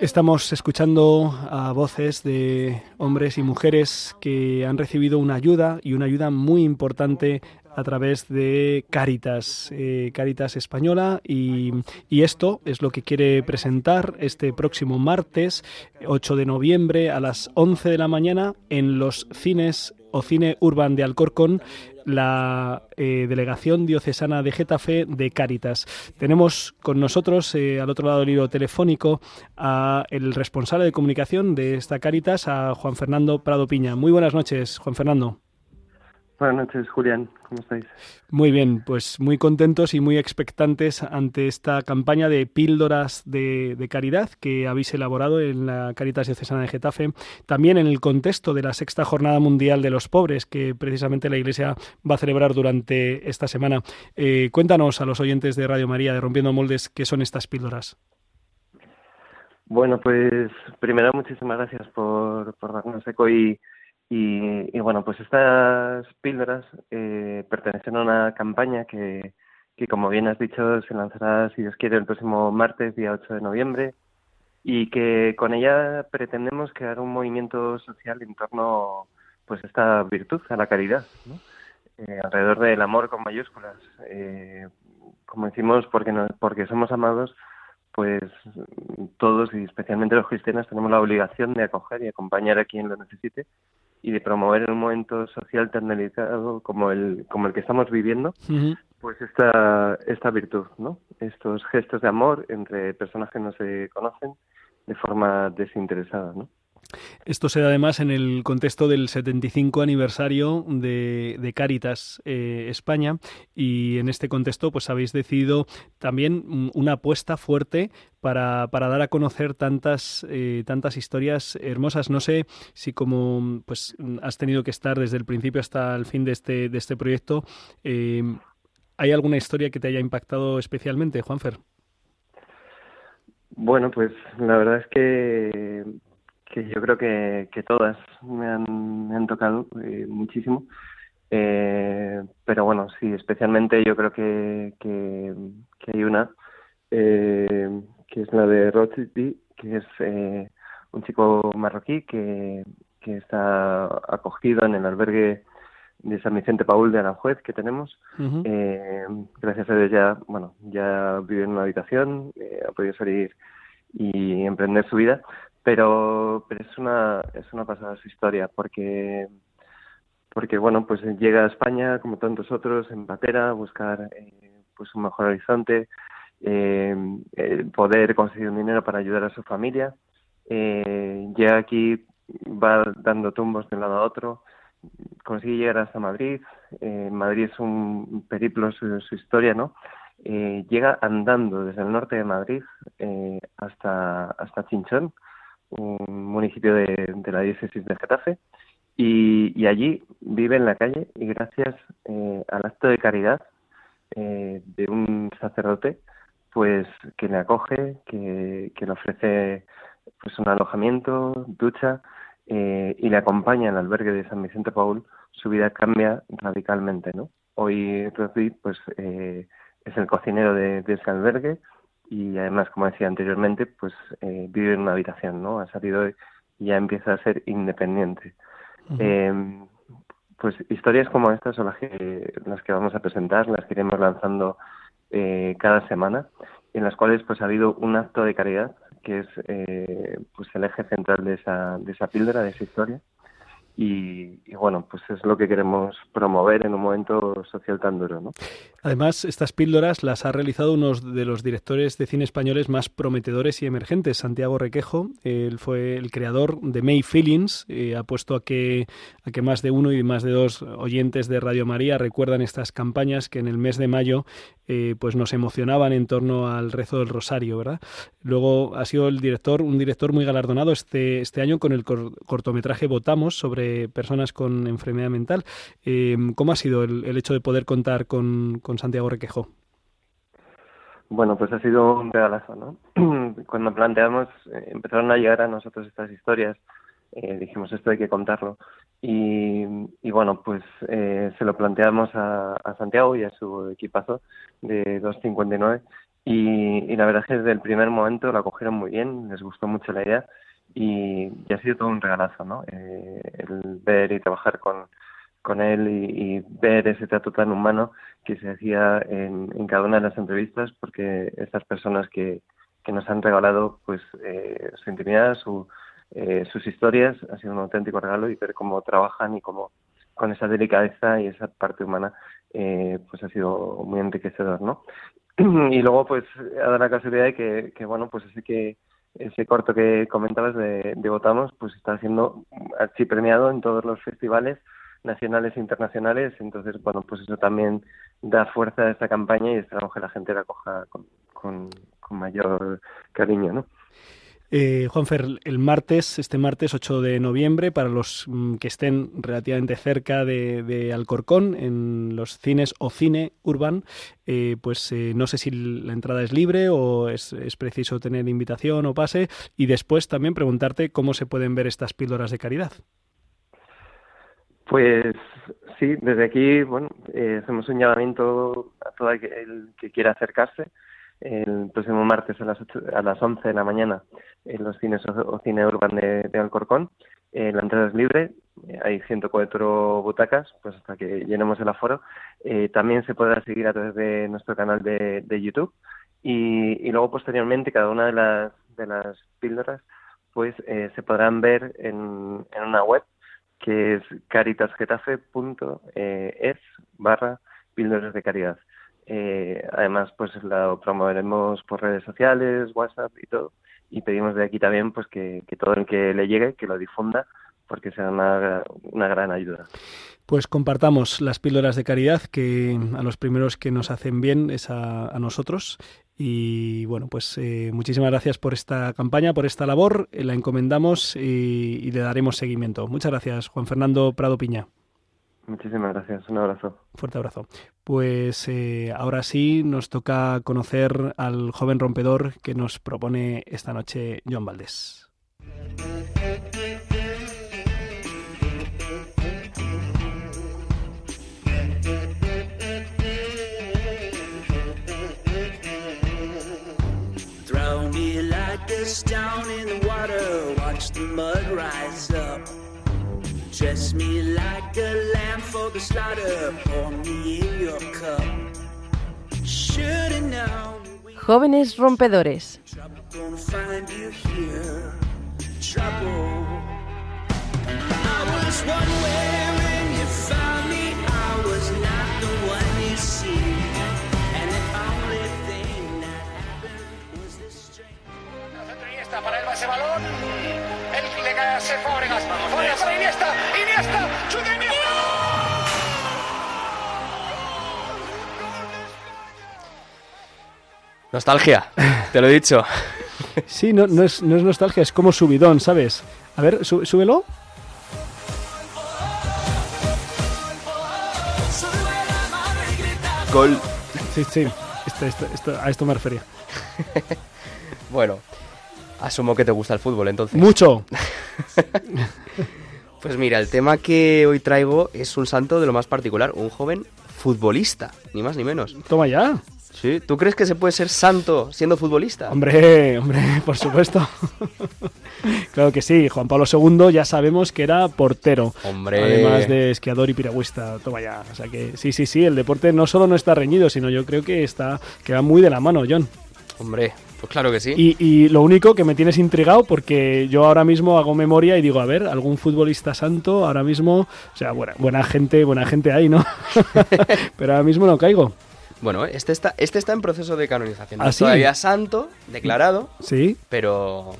Estamos escuchando a voces de hombres y mujeres que han recibido una ayuda y una ayuda muy importante a través de Caritas, eh, Caritas Española, y, esto es lo que quiere presentar este próximo martes, 8 de noviembre, a las 11 de la mañana, en los cines o Cine Urban de Alcorcón, la eh, delegación diocesana de Getafe de Cáritas. Tenemos con nosotros eh, al otro lado del hilo telefónico a el responsable de comunicación de esta Cáritas, a Juan Fernando Prado Piña. Muy buenas noches, Juan Fernando. Buenas noches, Julián. ¿Cómo estáis? Muy bien, pues muy contentos y muy expectantes ante esta campaña de píldoras de, caridad que habéis elaborado en la Caritas Diocesana de Getafe, también en el contexto de la Sexta Jornada Mundial de los Pobres que precisamente la Iglesia va a celebrar durante esta semana. Eh, cuéntanos a los oyentes de Radio María de Rompiendo Moldes qué son estas píldoras. Bueno, pues primero muchísimas gracias por, por darnos eco y y, bueno, pues estas píldoras eh, pertenecen a una campaña que, que, como bien has dicho, se lanzará, si Dios quiere, el próximo martes, día 8 de noviembre, y que con ella pretendemos crear un movimiento social en torno pues a esta virtud, a la caridad, eh, alrededor del amor con mayúsculas. Eh, como decimos, porque, no, porque somos amados, pues todos y especialmente los cristianos tenemos la obligación de acoger y acompañar a quien lo necesite y de promover en un momento social tan delicado como el, como el que estamos viviendo, pues esta, esta virtud, ¿no? Estos gestos de amor entre personas que no se conocen de forma desinteresada, ¿no? Esto se da además en el contexto del 75 aniversario de, de Caritas eh, España y en este contexto pues habéis decidido también una apuesta fuerte para, para dar a conocer tantas, eh, tantas historias hermosas. No sé si como pues has tenido que estar desde el principio hasta el fin de este, de este proyecto, eh, ¿hay alguna historia que te haya impactado especialmente, Juanfer? Bueno, pues la verdad es que que yo creo que, que todas me han, me han tocado eh, muchísimo. Eh, pero bueno, sí, especialmente yo creo que, que, hay una, eh, que es la de Rothschild, que es eh, un chico marroquí que, que está acogido en el albergue de San Vicente Paul de Aranjuez que tenemos. eh, gracias a Dios ya, bueno, ya vive en una habitación, eh, ha podido salir y emprender su vida, pero, pero es una es una pasada su historia porque porque bueno pues llega a España como tantos otros en patera a buscar eh, pues un mejor horizonte eh, poder conseguir dinero para ayudar a su familia eh, llega aquí va dando tumbos de un lado a otro consigue llegar hasta Madrid. Eh, Madrid es un periplo su, su historia, ¿no? Eh, llega andando desde el norte de Madrid eh, hasta, hasta Chinchón, un municipio de, la diócesis de Getafe, y, allí vive en la calle y gracias eh, al acto de caridad eh, de un sacerdote, pues que le acoge, que, le ofrece pues un alojamiento, ducha, eh, y le acompaña el albergue de San Vicente Paul, su vida cambia radicalmente, ¿no? Hoy Rosby, pues, eh, es el cocinero de, ese albergue y además, como decía anteriormente, pues eh, vive en una habitación, ¿no? Ha salido y ya empieza a ser independiente. Uh -huh. eh, pues historias como estas son las que, las que vamos a presentar, las que iremos lanzando eh, cada semana, en las cuales pues ha habido un acto de caridad que es eh, pues el eje central de esa, de esa píldora, de esa historia. Y, y, bueno, pues es lo que queremos promover en un momento social tan duro, ¿no? Además, estas píldoras las ha realizado uno de los directores de cine españoles más prometedores y emergentes, Santiago Requejo. Él fue el creador de May Feelings. Eh, ha puesto a que, a que más de uno y más de dos oyentes de Radio María recuerdan estas campañas que en el mes de mayo eh, pues nos emocionaban en torno al rezo del rosario, ¿verdad? Luego ha sido el director, un director muy galardonado este, este año con el cor cortometraje Votamos sobre personas con enfermedad mental. Eh, ¿Cómo ha sido el, el, hecho de poder contar con, con Santiago Requejo? Bueno, pues ha sido un regalazo, ¿no? Cuando planteamos, eh, empezaron a llegar a nosotros estas historias, eh, dijimos esto hay que contarlo. Y, y bueno, pues eh, se lo planteamos a, a, Santiago y a su equipazo de 259 y, y la verdad es que desde el primer momento lo acogieron muy bien, les gustó mucho la idea y, y ha sido todo un regalazo, ¿no? Eh, el ver y trabajar con, con él y, ver ese trato tan humano que se hacía en, cada una de las entrevistas, porque estas personas que, nos han regalado pues eh, su intimidad, su, eh, sus historias, ha sido un auténtico regalo y ver cómo trabajan y cómo con esa delicadeza y esa parte humana eh, pues ha sido muy enriquecedor, ¿no? y luego pues ha dado la casualidad de que, bueno pues ese que ese corto que comentabas de, de Votamos pues está siendo archipremiado en todos los festivales nacionales e internacionales, entonces, bueno, pues eso también da fuerza a esta campaña y esperamos que la gente la coja con, con, mayor cariño, ¿no? Eh, Juanfer, el martes, este martes 8 de noviembre, para los mm, que estén relativamente cerca de, de, Alcorcón, en los cines o cine urban, eh, pues eh, no sé si la entrada es libre o es, es, preciso tener invitación o pase. Y después también preguntarte cómo se pueden ver estas píldoras de caridad. Pues sí, desde aquí, bueno, eh, hacemos un llamamiento a todo el que quiera acercarse el próximo martes a las, 8, a las 11 de la mañana en los cines o, cine urban de, Alcorcón. Eh, la entrada es libre, eh, hay 104 butacas, pues hasta que llenemos el aforo. También se podrá seguir a través de nuestro canal de, de YouTube y, y, luego posteriormente cada una de las, de las píldoras pues se podrán ver en, en una web que es caritasgetafe.es barra píldoras de caridad. Eh, además, pues la promoveremos por redes sociales, WhatsApp y todo. Y pedimos de aquí también pues que, todo el que le llegue, que lo difunda, porque será una, gran ayuda. Pues compartamos las píldoras de caridad que a los primeros que nos hacen bien es a nosotros. Y bueno, pues eh, muchísimas gracias por esta campaña, por esta labor. Eh, la encomendamos y, y, le daremos seguimiento. Muchas gracias, Juan Fernando Prado Piña. Muchísimas gracias, un abrazo. Fuerte abrazo. Pues eh, ahora sí nos toca conocer al joven rompedor que nos propone esta noche John Valdés. Mud rise up. Dress me like a lamb for the slaughter. Pour me in your cup. Should've known. Jóvenes rompedores. Gonna find you here. Trouble. I was one way when you found me. I was not the one you see. And the only thing that happened was this strange. Iniesta para él va ese balón. Fábregas. Fábregas para Iniesta. Iniesta. Iniesta. Nostalgia, te lo he dicho. Sí, no, no, es, no es nostalgia, es como subidón, ¿sabes? A ver, sú- súbelo. Gol. Sí, sí, esto- esto- esto- a esto me refería. Bueno, asumo que te gusta el fútbol entonces. Mucho. Pues mira, el tema que hoy traigo es un santo de lo más particular, un joven futbolista, ni más ni menos. Toma ya. Sí, ¿tú crees que se puede ser santo siendo futbolista? Hombre, hombre, por supuesto. claro que sí, Juan Pablo II ya sabemos que era portero. Hombre. Además de esquiador y piragüista. Toma ya. O sea que sí, sí, sí, el deporte no solo no está reñido, sino yo creo que está que va muy de la mano, John. Hombre, pues claro que sí. Y, y lo único que me tienes intrigado porque yo ahora mismo hago memoria y digo, a ver, algún futbolista santo ahora mismo, o sea, buena, buena gente, buena gente hay, ¿no? Pero ahora mismo no caigo. Bueno, este está, este está en proceso de canonización. No ¿Ah, sí? todavía santo, declarado, Sí. pero,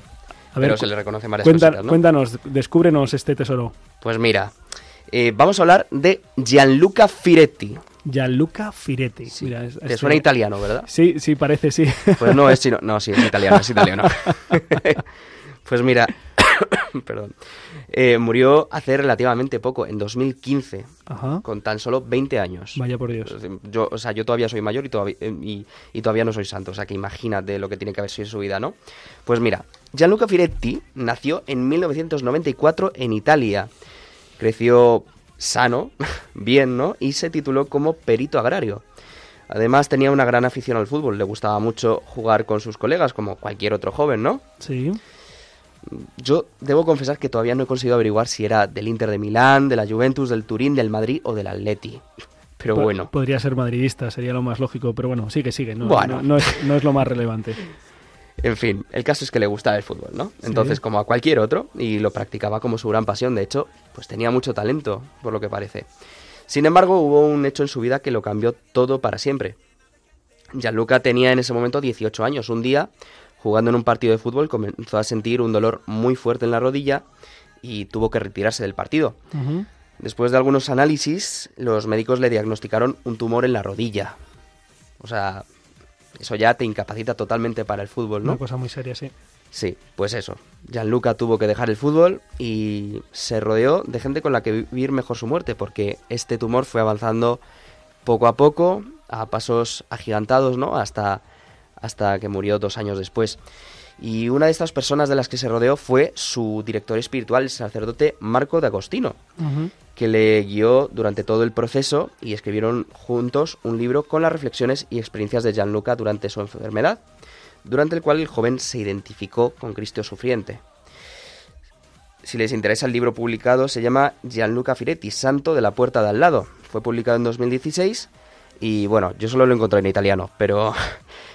A ver, pero se le reconocen varias cuenta- cositas, ¿no? Cuéntanos, descúbrenos este tesoro. Pues mira, eh, vamos a hablar de Gianluca Firetti. Gianluca Firetti. Mira, es- Te es- suena italiano, ¿verdad? Sí, sí, parece, sí. Pues no es chino. No, sí, es italiano, es italiano. pues mira, perdón. Eh, murió hace relativamente poco, en 2015, Ajá. con tan solo 20 años. Vaya por Dios. Yo, o sea, yo todavía soy mayor y todavía, eh, y, y todavía no soy santo, o sea que imagínate lo que tiene que haber sido su vida, ¿no? Pues mira, Gianluca Firetti nació en 1994 en Italia. Creció sano, bien, ¿no? Y se tituló como perito agrario. Además tenía una gran afición al fútbol, le gustaba mucho jugar con sus colegas, como cualquier otro joven, ¿no? Sí. Yo debo confesar que todavía no he conseguido averiguar si era del Inter de Milán, de la Juventus, del Turín, del Madrid o del Atleti. Pero bueno, Podría ser madridista, sería lo más lógico, pero bueno, sigue, sigue. No, Bueno. no, no es, no es lo más relevante. en fin, el caso es que le gustaba el fútbol, ¿no? Entonces, como a cualquier otro, y lo practicaba como su gran pasión, de hecho, pues tenía mucho talento, por lo que parece. Sin embargo, hubo un hecho en su vida que lo cambió todo para siempre. Gianluca tenía en ese momento 18 años. Un día, jugando en un partido de fútbol, comenzó a sentir un dolor muy fuerte en la rodilla y tuvo que retirarse del partido. Después de algunos análisis, los médicos le diagnosticaron un tumor en la rodilla. O sea, eso ya te incapacita totalmente para el fútbol, ¿no? Una cosa muy seria, sí. Sí, pues eso. Gianluca tuvo que dejar el fútbol y se rodeó de gente con la que vivir mejor su muerte, porque este tumor fue avanzando poco a poco, a pasos agigantados, ¿no? Hasta, hasta que murió dos años después. Y una de estas personas de las que se rodeó fue su director espiritual, el sacerdote Marco de Agostino, que le guió durante todo el proceso y escribieron juntos un libro con las reflexiones y experiencias de Gianluca durante su enfermedad, durante el cual el joven se identificó con Cristo sufriente. Si les interesa el libro publicado, se llama Gianluca Firetti, Santo de la Puerta de al lado. Fue publicado en 2016 y bueno, yo solo lo encontré en italiano, pero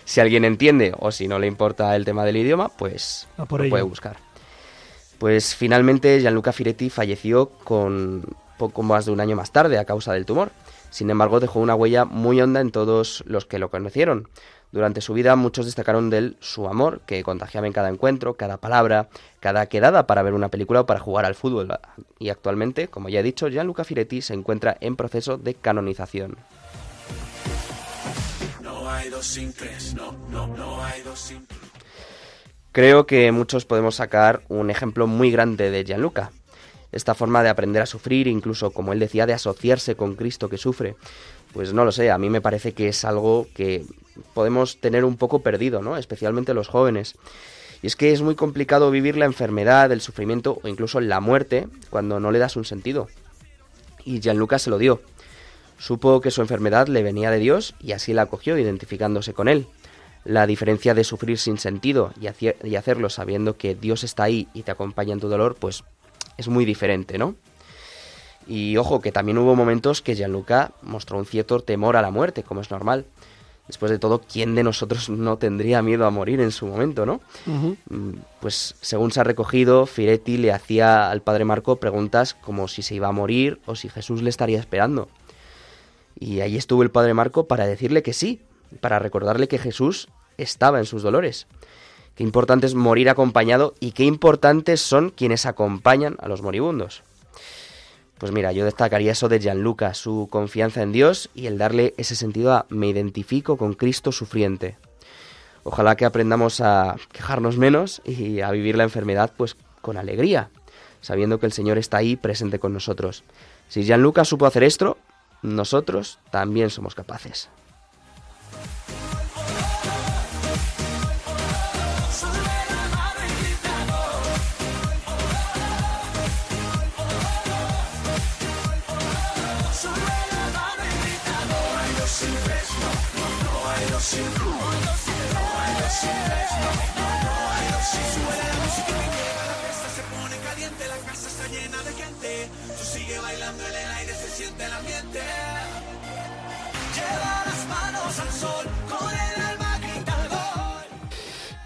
si alguien entiende o si no le importa el tema del idioma, pues por lo ello. puede buscar. Pues finalmente Gianluca Firetti falleció con poco más de un año más tarde a causa del tumor. Sin embargo, dejó una huella muy honda en todos los que lo conocieron. Durante su vida muchos destacaron de él su amor, que contagiaba en cada encuentro, cada palabra, cada quedada para ver una película o para jugar al fútbol. Y actualmente, como ya he dicho, Gianluca Firetti se encuentra en proceso de canonización. Creo que muchos podemos sacar un ejemplo muy grande de Gianluca. Esta forma de aprender a sufrir, incluso como él decía, de asociarse con Cristo que sufre. Pues no lo sé, a mí me parece que es algo que podemos tener un poco perdido, ¿no? Especialmente los jóvenes. Y es que es muy complicado vivir la enfermedad, el sufrimiento o incluso la muerte cuando no le das un sentido. Y Gianluca se lo dio. Supo que su enfermedad le venía de Dios y así la acogió identificándose con él. La diferencia de sufrir sin sentido y, y hacerlo sabiendo que Dios está ahí y te acompaña en tu dolor, pues es muy diferente, ¿no? Y ojo, que también hubo momentos que Gianluca mostró un cierto temor a la muerte, como es normal. Después de todo, ¿quién de nosotros no tendría miedo a morir en su momento, no? Mm, pues según se ha recogido, Firetti le hacía al padre Marco preguntas como si se iba a morir o si Jesús le estaría esperando. Y ahí estuvo el padre Marco para decirle que sí, para recordarle que Jesús estaba en sus dolores. Qué importante es morir acompañado y qué importantes son quienes acompañan a los moribundos. Pues mira, yo destacaría eso de Gianluca, su confianza en Dios y el darle ese sentido a me identifico con Cristo sufriente. Ojalá que aprendamos a quejarnos menos y a vivir la enfermedad pues con alegría, sabiendo que el Señor está ahí presente con nosotros. Si Gianluca supo hacer esto, nosotros también somos capaces.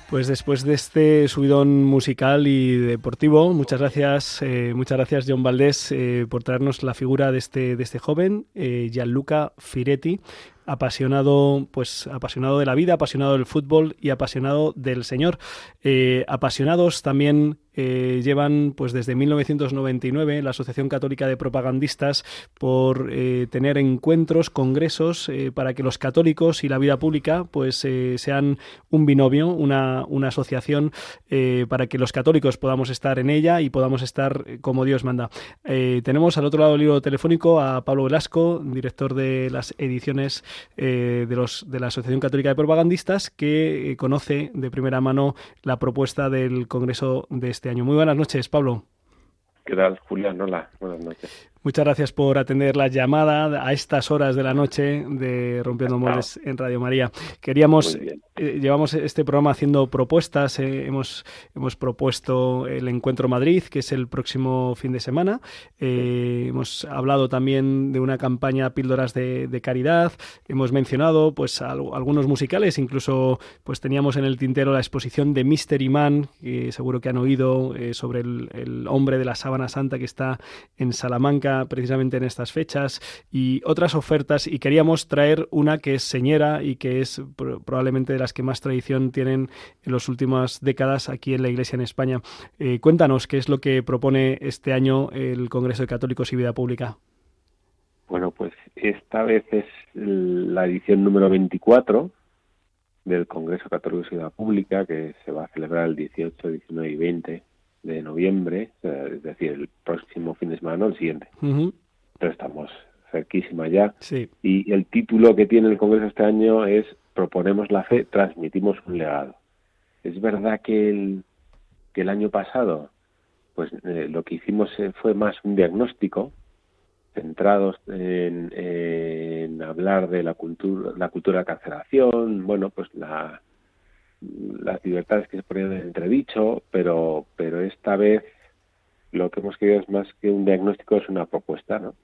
Pues después de este subidón musical y deportivo, muchas gracias, eh, muchas gracias John Valdés eh, por traernos la figura de este, de este joven, eh, Gianluca Firetti, apasionado, pues apasionado de la vida, apasionado del fútbol y apasionado del Señor. apasionados también eh, llevan pues desde 1999 la Asociación Católica de Propagandistas por eh, tener encuentros, congresos eh, para que los católicos y la vida pública pues sean un binomio, una, una asociación para que los católicos podamos estar en ella y podamos estar como Dios manda. tenemos al otro lado del libro telefónico a Pablo Velasco, director de las ediciones de, los, de la Asociación Católica de Propagandistas, que conoce de primera mano la propuesta del Congreso de este este año. Muy buenas noches, Pablo. ¿Qué tal, Julián? Hola, buenas noches. Muchas gracias por atender la llamada a estas horas de la noche de Rompiendo Moldes en Radio María. Queríamos, eh, llevamos este programa haciendo propuestas. Eh, hemos, hemos propuesto el Encuentro Madrid, que es el próximo fin de semana. Eh, hemos hablado también de una campaña Píldoras de, Caridad. Hemos mencionado pues algunos musicales. Incluso pues teníamos en el tintero la exposición de Mystery Man, que seguro que han oído sobre el, el hombre de la sábana santa que está en Salamanca precisamente en estas fechas y otras ofertas y queríamos traer una que es señera y que es probablemente de las que más tradición tienen en las últimas décadas aquí en la Iglesia en España. Eh, cuéntanos qué es lo que propone este año el Congreso de Católicos y Vida Pública. Bueno, pues esta vez es la edición número 24 del Congreso Católico y Vida Pública que se va a celebrar el 18, 19 y 20 de noviembre, es decir, el próximo fin de semana, el siguiente. Pero estamos cerquísima ya. Y el título que tiene el Congreso este año es Proponemos la fe, transmitimos un legado. Es verdad que el, que el año pasado pues eh, lo que hicimos eh, fue más un diagnóstico centrados en, en hablar de la cultura la cultura de cancelación bueno pues la las libertades que se ponían en entredicho, pero, pero esta vez lo que hemos querido es más que un diagnóstico, es una propuesta, ¿no?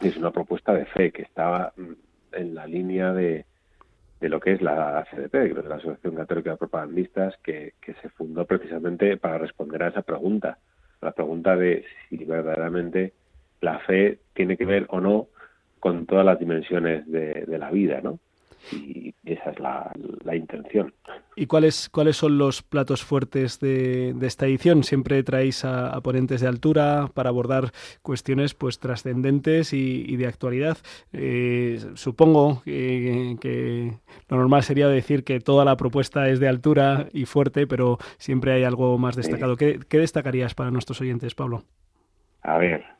Es una propuesta de fe que estaba mm, en la línea de, de lo que es la CDP, de la Asociación Católica de Propagandistas, que, que se fundó precisamente para responder a esa pregunta, la pregunta de si verdaderamente la fe tiene que ver o no con todas las dimensiones de la vida, ¿no? Y esa es la, intención. ¿Y cuáles, cuáles son los platos fuertes de, esta edición? Siempre traéis a, ponentes de altura para abordar cuestiones pues trascendentes y, de actualidad. Eh, supongo que, lo normal sería decir que toda la propuesta es de altura y fuerte, pero siempre hay algo más destacado. ¿Qué, qué destacarías para nuestros oyentes, Pablo? A ver,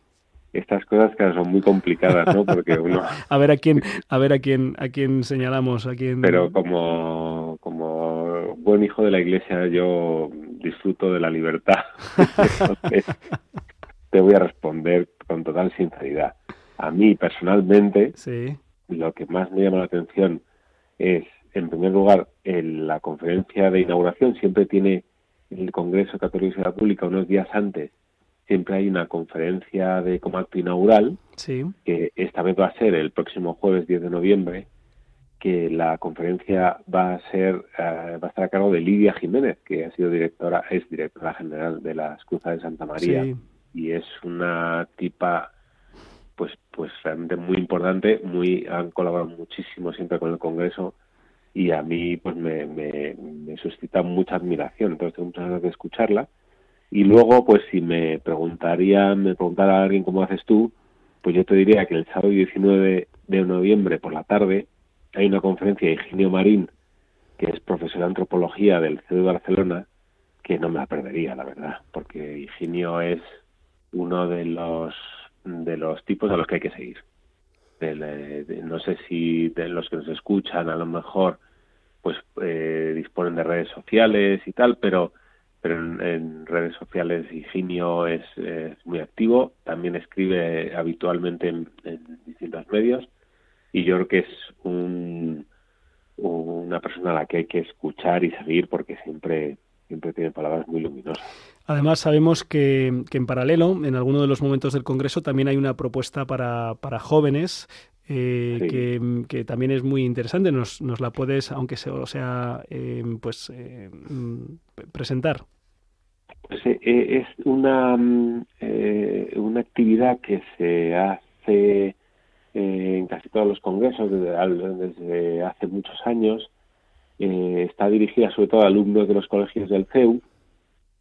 estas cosas que son muy complicadas, ¿no? Porque uno... a ver a quién, a ver a quién, a quién señalamos, a quién... Pero como, como buen hijo de la iglesia yo disfruto de la libertad. te voy a responder con total sinceridad. A mí personalmente, lo que más me llama la atención es en primer lugar, la conferencia de inauguración siempre tiene el Congreso Católico de la Pública unos días antes, siempre hay una conferencia de como acto inaugural, que esta vez va a ser el próximo jueves 10 de noviembre, que la conferencia va a ser eh, va a estar a cargo de Lidia Jiménez, que ha sido directora, es directora general de las Cruzas de Santa María. Y es una tipa pues pues realmente muy importante, muy han colaborado muchísimo siempre con el Congreso y a mí pues me, me, suscita mucha admiración, entonces tengo muchas ganas de escucharla y luego pues si me preguntaría me preguntara a alguien cómo haces tú, pues yo te diría que el sábado 19 de noviembre por la tarde hay una conferencia de Higinio Marín, que es profesor de antropología del CEU de Barcelona, que no me la perdería, la verdad, porque Higinio es uno de los de los tipos a los que hay que seguir. no sé si de los que nos escuchan a lo mejor pues eh, disponen de redes sociales y tal, pero pero en, redes sociales Higinio es, muy activo, también escribe habitualmente en, en distintos medios y yo creo que es un, una persona a la que hay que escuchar y seguir porque siempre siempre tiene palabras muy luminosas. Además, sabemos que, que en paralelo, en alguno de los momentos del Congreso, también hay una propuesta para, para jóvenes eh, que, que, también es muy interesante. Nos, nos la puedes, aunque sea, o sea eh, pues eh, mm, presentar. Pues, es una, mm, una actividad que se hace en casi todos los congresos desde, hace muchos años. Eh, está dirigida sobre todo a alumnos de los colegios del CEU.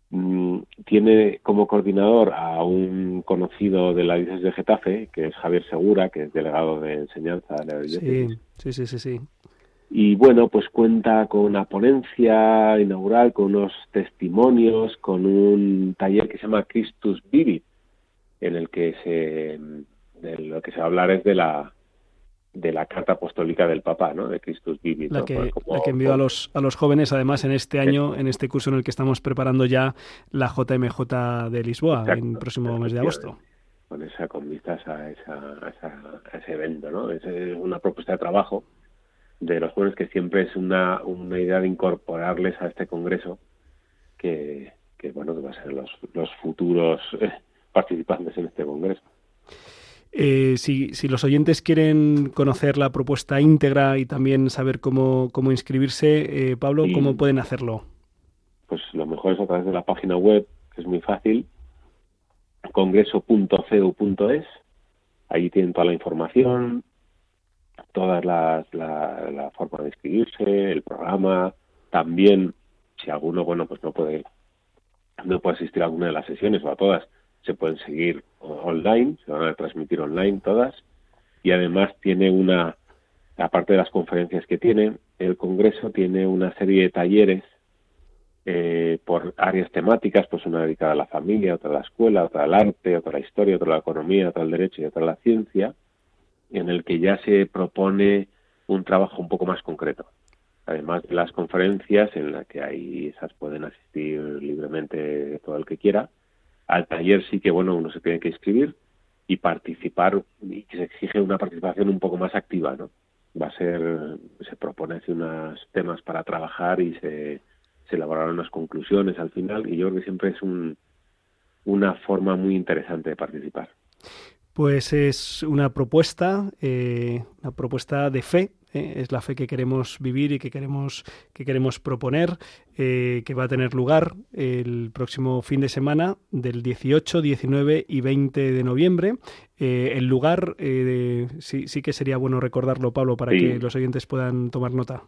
Mm, tiene como coordinador a un conocido de la diócesis de Getafe, que es Javier Segura, que es delegado de enseñanza de la diócesis. Sí, sí, sí, sí. Y bueno, pues cuenta con una ponencia inaugural, con unos testimonios, con un taller que se llama Christus Vivit, en el que se de lo que se va a hablar es de la de la carta apostólica del Papa, ¿no? De Christus Vivit. La que, la que envió a los, a los jóvenes, además, en este año, en este curso en el que estamos preparando ya la JMJ de Lisboa, en el próximo mes de agosto. Con esa, con vistas a, esa, a, ese evento, ¿no? Es una propuesta de trabajo de los jóvenes que siempre es una, una idea de incorporarles a este congreso que, que bueno, que va a ser los, los futuros eh, participantes en este congreso. Eh, si, si, los oyentes quieren conocer la propuesta íntegra y también saber cómo, cómo inscribirse, eh, Pablo, ¿cómo pueden hacerlo? Pues lo mejor es a través de la página web, que es muy fácil, congreso.ceu.es. Ahí tienen toda la información, toda la, la, forma de inscribirse, el programa. También, si alguno, bueno, pues no puede, no puede asistir a alguna de las sesiones o a todas, se pueden seguir online, se van a transmitir online todas y además tiene una, aparte de las conferencias que tiene, el Congreso tiene una serie de talleres eh, por áreas temáticas, pues una dedicada a la familia, otra a la escuela, otra al arte, otra a la historia, otra a la economía, otra al derecho y otra a la ciencia, en el que ya se propone un trabajo un poco más concreto. Además de las conferencias en las que ahí esas pueden asistir libremente todo el que quiera, al taller sí que, bueno, uno se tiene que inscribir y participar, y se exige una participación un poco más activa, ¿no? Va a ser, se propone así unos temas para trabajar y se, se unas conclusiones al final, y yo creo que siempre es un, una forma muy interesante de participar. Pues es una propuesta, eh, una propuesta de fe ¿eh? es la fe que queremos vivir y que queremos, que queremos proponer, eh, que va a tener lugar el próximo fin de semana del 18, 19 y 20 de noviembre. Eh, el lugar, sí, sí que sería bueno recordarlo, Pablo, para que los oyentes puedan tomar nota.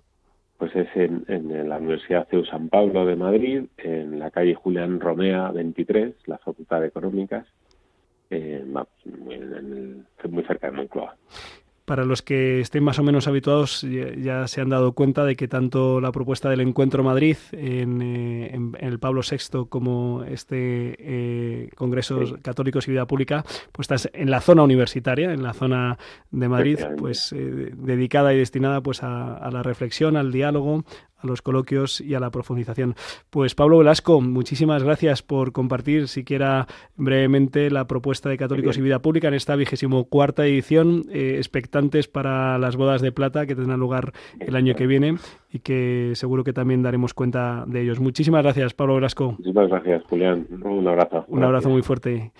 Pues es en, la Universidad CEU San Pablo de Madrid, en la calle Julián Romea 23, la Facultad de Económicas, muy cerca de Moncloa. Para los que estén más o menos habituados ya, se han dado cuenta de que tanto la propuesta del Encuentro Madrid en, eh, el Pablo VI como este eh, Congreso Católicos y Vida Pública, pues está en la zona universitaria, en la zona de Madrid, pues eh, dedicada y destinada pues a, la reflexión, al diálogo, a los coloquios y a la profundización. Pues Pablo Velasco, muchísimas gracias por compartir siquiera brevemente la propuesta de Católicos y Vida Pública en esta vigésimo cuarta edición, eh, expectantes para las bodas de plata que tendrán lugar el año que viene y que seguro que también daremos cuenta de ellos. Muchísimas gracias, Pablo Velasco. Muchísimas gracias, Julián. Un abrazo. Un abrazo muy fuerte.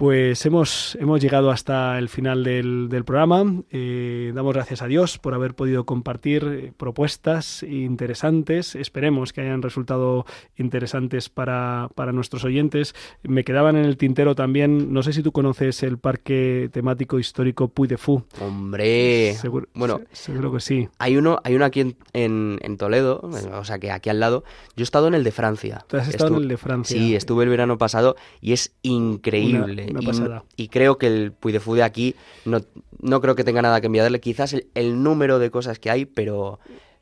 Pues hemos, hemos llegado hasta el final del, del programa. Eh, damos gracias a Dios por haber podido compartir eh, propuestas interesantes. Esperemos que hayan resultado interesantes para, para, nuestros oyentes. Me quedaban en el tintero también, no sé si tú conoces el parque temático histórico Puy de Fou. Hombre, bueno, seguro que sí. Hay uno, hay uno aquí en, en, Toledo, o sea que aquí al lado. Yo he estado en el de Francia. ¿Tú has estado en el de Francia? Sí, estuve el verano pasado y es increíble. Y, creo que el Puy de aquí no, no creo que tenga nada que enviarle. Quizás el número de cosas que hay, pero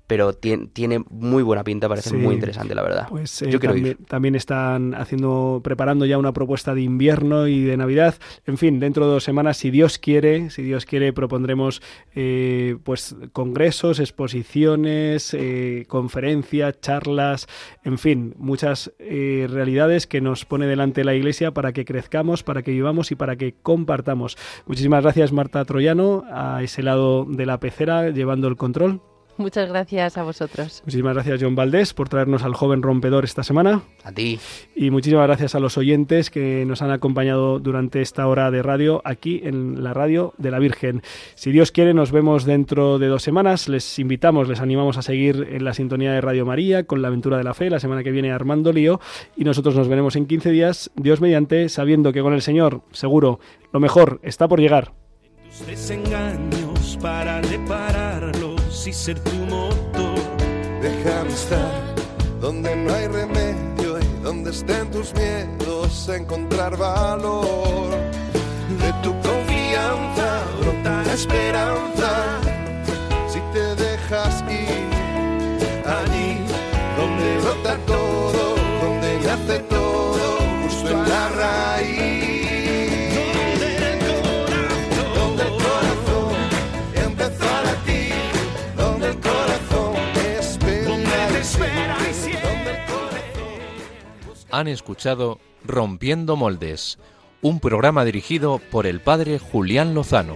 pero tiene, muy buena pinta, parece muy interesante, la verdad. Pues eh, también, también, están haciendo, preparando ya una propuesta de invierno y de Navidad. En fin, dentro de dos semanas, si Dios quiere, si Dios quiere, propondremos eh, pues congresos, exposiciones, eh, conferencias, charlas, en fin, muchas realidades que nos pone delante la Iglesia para que crezcamos, para que vivamos y para que compartamos. Muchísimas gracias, Marta Troyano, a ese lado de la pecera, llevando el control. Muchas gracias a vosotros. Muchísimas gracias, John Valdés, por traernos al joven rompedor esta semana. A ti. Y muchísimas gracias a los oyentes que nos han acompañado durante esta hora de radio aquí en la radio de la Virgen. Si Dios quiere, nos vemos dentro de dos semanas. Les invitamos, les animamos a seguir en la sintonía de Radio María con la aventura de la fe. La semana que viene Armando Lío y nosotros nos veremos en 15 días, Dios mediante, sabiendo que con el Señor, seguro, lo mejor está por llegar. desengaños para y ser tu motor. Déjame estar donde no hay remedio y donde estén tus miedos, encontrar valor. De tu confianza brota la esperanza Han escuchado Rompiendo Moldes, un programa dirigido por el padre Julián Lozano.